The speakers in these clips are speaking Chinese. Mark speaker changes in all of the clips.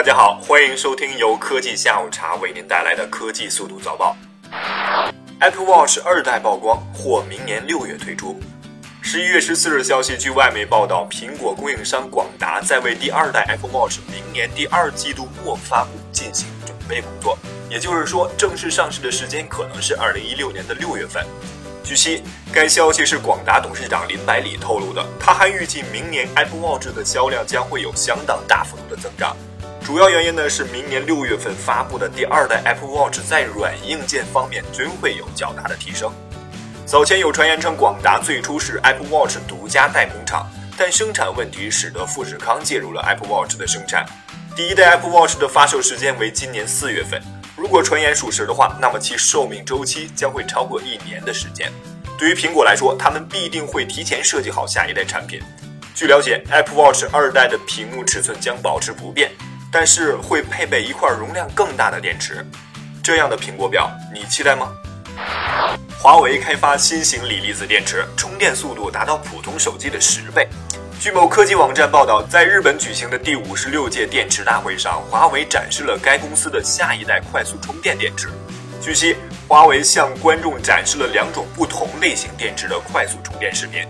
Speaker 1: 大家好，欢迎收听由科技下午茶为您带来的科技速度早报。Apple Watch 二代曝光，或明年六月推出。十一月十四日消息，据外媒报道，苹果供应商广达在为第二代 Apple Watch 明年第二季度末发布进行准备工作，也就是说，正式上市的时间可能是二零一六年的六月份。据悉，该消息是广达董事长林百里透露的，他还预计明年 Apple Watch 的销量将会有相当大幅度的增长。主要原因呢是明年六月份发布的第二代 Apple Watch 在软硬件方面均会有较大的提升。早前有传言称广达最初是 Apple Watch 独家代工厂，但生产问题使得富士康介入了 Apple Watch 的生产。第一代 Apple Watch 的发售时间为今年四月份，如果传言属实的话，那么其寿命周期将会超过一年的时间。对于苹果来说，他们必定会提前设计好下一代产品。据了解，Apple Watch 二代的屏幕尺寸将保持不变。但是会配备一块容量更大的电池，这样的苹果表你期待吗？华为开发新型锂离子电池，充电速度达到普通手机的十倍。据某科技网站报道，在日本举行的第五十六届电池大会上，华为展示了该公司的下一代快速充电电池。据悉，华为向观众展示了两种不同类型电池的快速充电视频。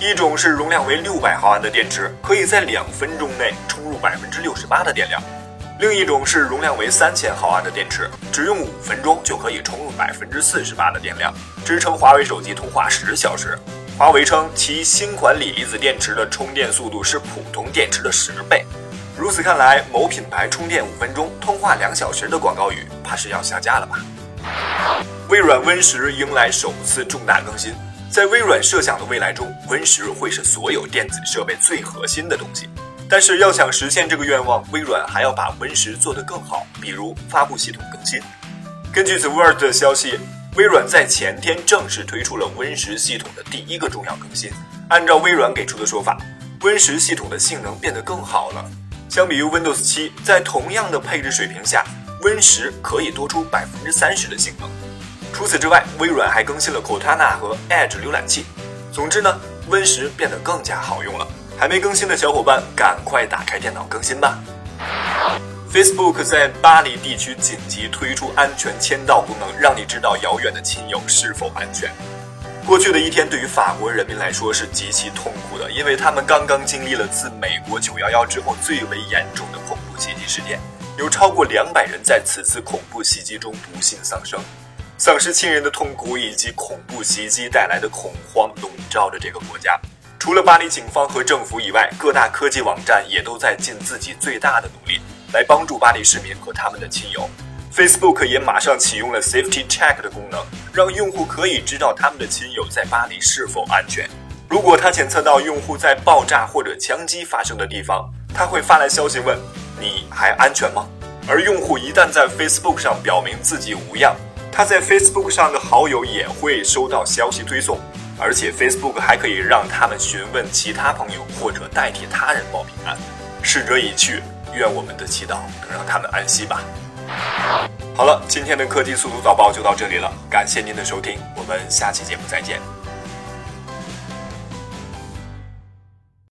Speaker 1: 一种是容量为六百毫安的电池，可以在两分钟内充入百分之六十八的电量；另一种是容量为三千毫安的电池，只用五分钟就可以充入百分之四十八的电量，支撑华为手机通话十小时。华为称其新款锂离子电池的充电速度是普通电池的十倍。如此看来，某品牌充电五分钟通话两小时的广告语，怕是要下架了吧？微软 Win 十迎来首次重大更新。在微软设想的未来中，Win 十会是所有电子设备最核心的东西。但是要想实现这个愿望，微软还要把 Win 十做得更好，比如发布系统更新。根据 The Word 的消息，微软在前天正式推出了 Win 十系统的第一个重要更新。按照微软给出的说法，Win 十系统的性能变得更好了。相比于 Windows 七，在同样的配置水平下，Win 十可以多出百分之三十的性能。除此之外，微软还更新了 Cortana 和 Edge 浏览器。总之呢，Win 十变得更加好用了。还没更新的小伙伴，赶快打开电脑更新吧。Facebook 在巴黎地区紧急推出安全签到功能，让你知道遥远的亲友是否安全。过去的一天对于法国人民来说是极其痛苦的，因为他们刚刚经历了自美国911之后最为严重的恐怖袭击事件，有超过两百人在此次恐怖袭击中不幸丧生。丧失亲人的痛苦以及恐怖袭击带来的恐慌笼罩着这个国家。除了巴黎警方和政府以外，各大科技网站也都在尽自己最大的努力来帮助巴黎市民和他们的亲友。Facebook 也马上启用了 Safety Check 的功能，让用户可以知道他们的亲友在巴黎是否安全。如果他检测到用户在爆炸或者枪击发生的地方，他会发来消息问：“你还安全吗？”而用户一旦在 Facebook 上表明自己无恙，他在 Facebook 上的好友也会收到消息推送，而且 Facebook 还可以让他们询问其他朋友或者代替他人报平安。逝者已去，愿我们的祈祷能让他们安息吧。好了，今天的科技速读早报就到这里了，感谢您的收听，我们下期节目再见。